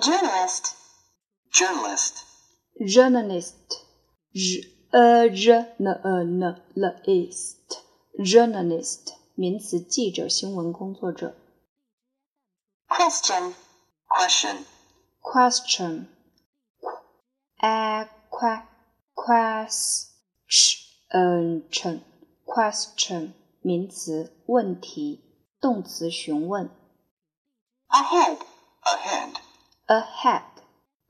journalist, journalist, journalist, j a j n a n l ist, journalist 名词，记者、新闻工作者。 question, question, question, a que question, question 名词，问题，动词，询问。 ahead, ahead, ahead,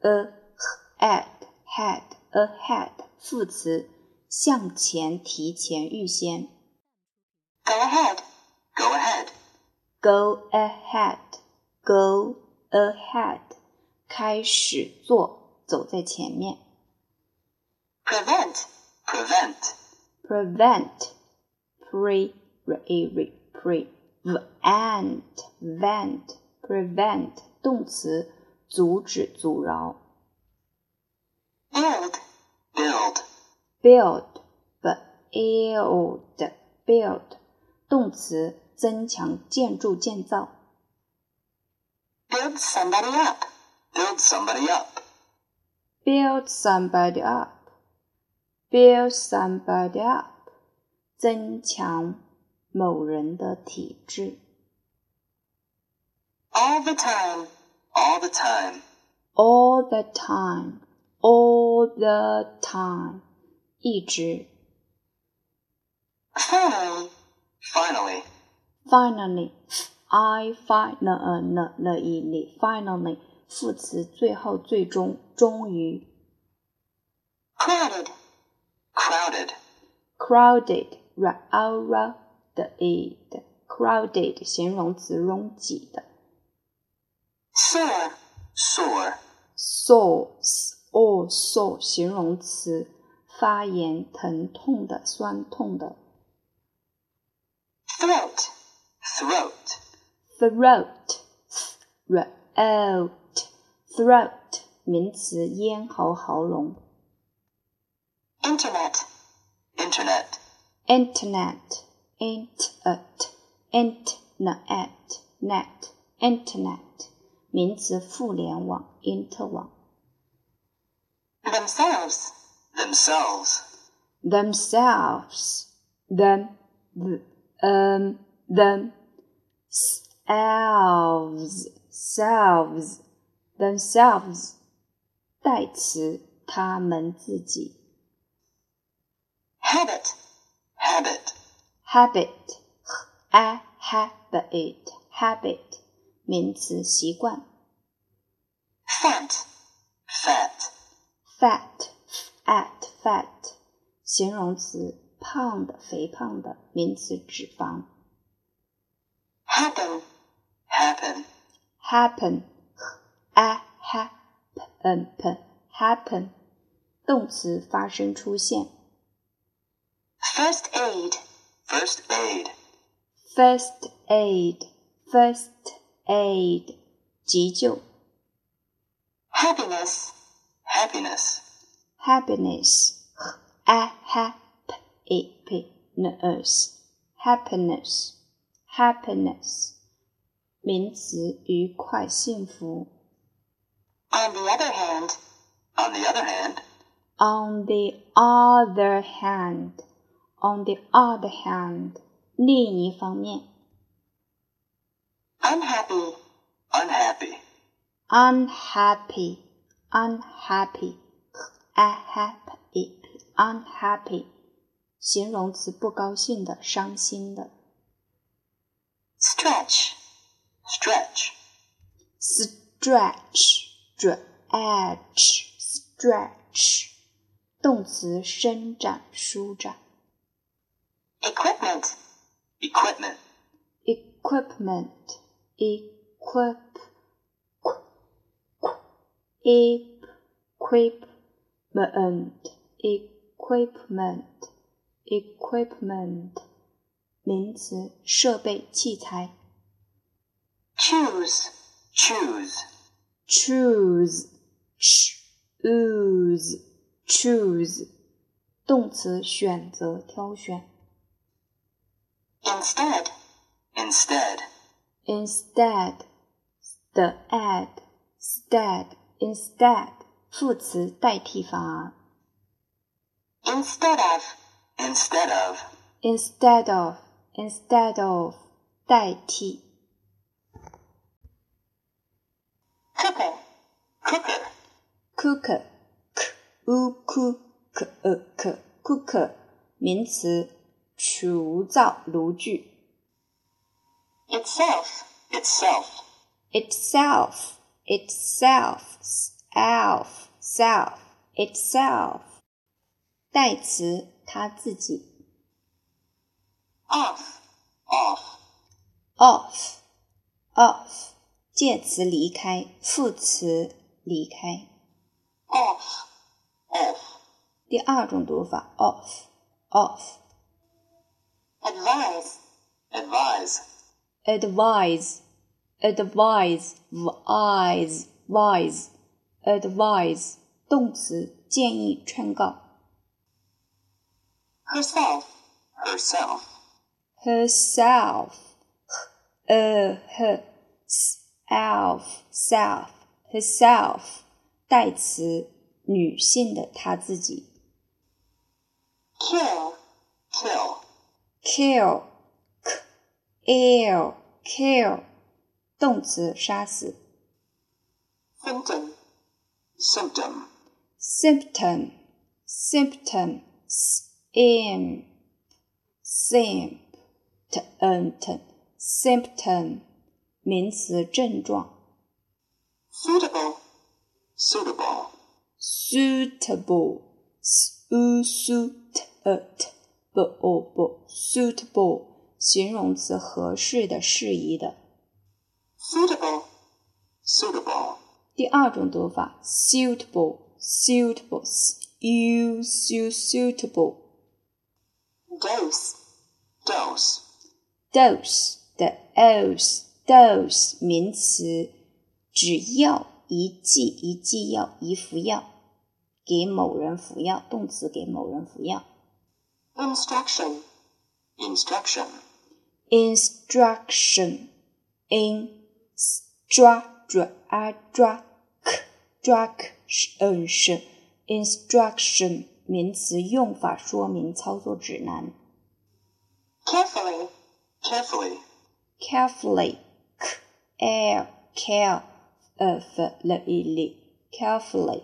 ahead, head, ahead 副词，向前、提前、预先。 go ahead, go ahead, Go ahead, go ahead，开始做，走在前面。 prevent, prevent, Prevent, pre, re, pre, prevent, vent, prevent 动词， 阻止、阻挠。build, build, Build, build, build 动词，增强、建筑、建造。build somebody up, build somebody up, Build somebody up, build somebody up，增强某人的体质。all the time, all the time, All the time, all the time，一直。 finally, finally, Finally, I finally, finally，副词，最后、最终、终于。 crowded, crowded, Crowded, crowded, crowded 形容词，拥挤的。 sore, sore, sore, or sore 形容词，发炎、疼痛的、酸痛的。 throat, throat, throat, throat, throat 名词，咽喉、喉咙。 internet, internet, internet, internet, internet, net, internet 名词，互联网、inter 网。 themselves, themselves, themselves, them, th- um, them, selves, selves, themselves 代词，他们自己。 habit, habit, habit, a habit, habit 名词，习惯。 fat, fat, fat, fat, fat 形容词，胖的、肥胖的，名词，脂肪。 happen, happen, happen, a happen, happen 动词，发生、出现。 first aid, first aid, first aid, first aid 急救。 happiness, happiness, happiness, a happiness, happiness, happiness 名词，愉快、幸福。 on the other hand, on the other hand, On the other hand, on the other hand，另一方面 unhappy, unhappy, unhappy, unhappy, unhappy, unhappy，形容词，不高兴的、伤心的。 stretch, stretch, stretch, stretch, stretch，动词，伸展、舒展。 equipment, equipment, equipment, equip, equipment, equipment, equipment，名词，设备、器材。 choose, choose, choose, choose, choose，动词，选择、挑选。 instead, instead, instead, the ad, ，instead instead 副词代替反而 instead of, Instead of. instead of instead of 代替 cooker, Cooker. cook k u k k e k cook 名词厨灶炉具 itself, Itself. itself itself self self itself 代词它自己 off, Off. off off 介词离开，副词离开。 off, Off. 第二种读法 off off advise, Advise. advise advise wise wise advise 动词建议劝告。 herself, Herself. herself uh her self self herself 代词女性的她自己。 kill, Kill. kill kill kill 动词杀死。 symptom, Symptom. symptom symptom sim symptom symptom 名词症状。 suitable, Suitable. suitable su suitable suitable 形容词合适的、适宜的。suitable, Suitable. 第二种读法 suitable suitable u su suitable dose, Dose. dose 的 dose dose 名词，只药一剂一剂药一服药，给某人服药，动词给某人服药。instruction, Instruction. instruction in 抓抓啊抓 k 抓 k 是嗯是 instruction 名词用法说明操作指南。 carefully, Carefully. carefully k l care of l e l carefully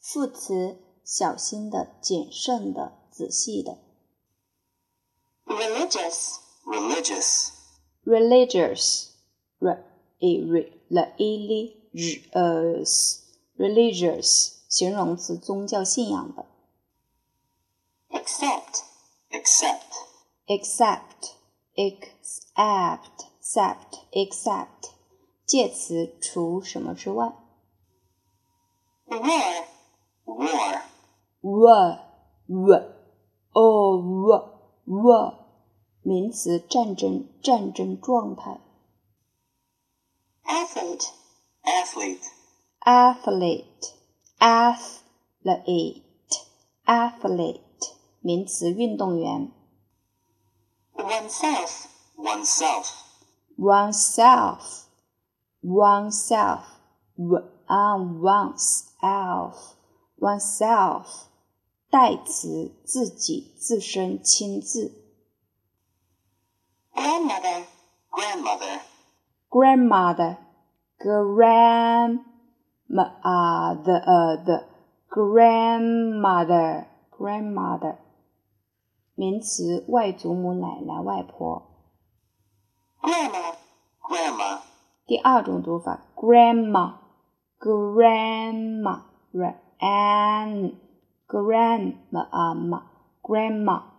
副词小心的、谨慎的、仔细的。 religious, Religious. religious r e r l e l religious religious 形容词宗教信仰的。 accept, Accept. accept accept accept accept 介词除什么之外。 war, War. war war o war war 名词战争战争状态。 athlete, Athlete. athlete athlete athlete 名词运动员。 oneself, Oneself. oneself oneself on oneself oneself 代词自己自身亲自。 Grandmother, Grandmother. grandmother grandmother grandmother grandmother 名词外祖母奶奶外婆。grandma, Grandma. 第二种读法，grandma grandma grand, grandma grandma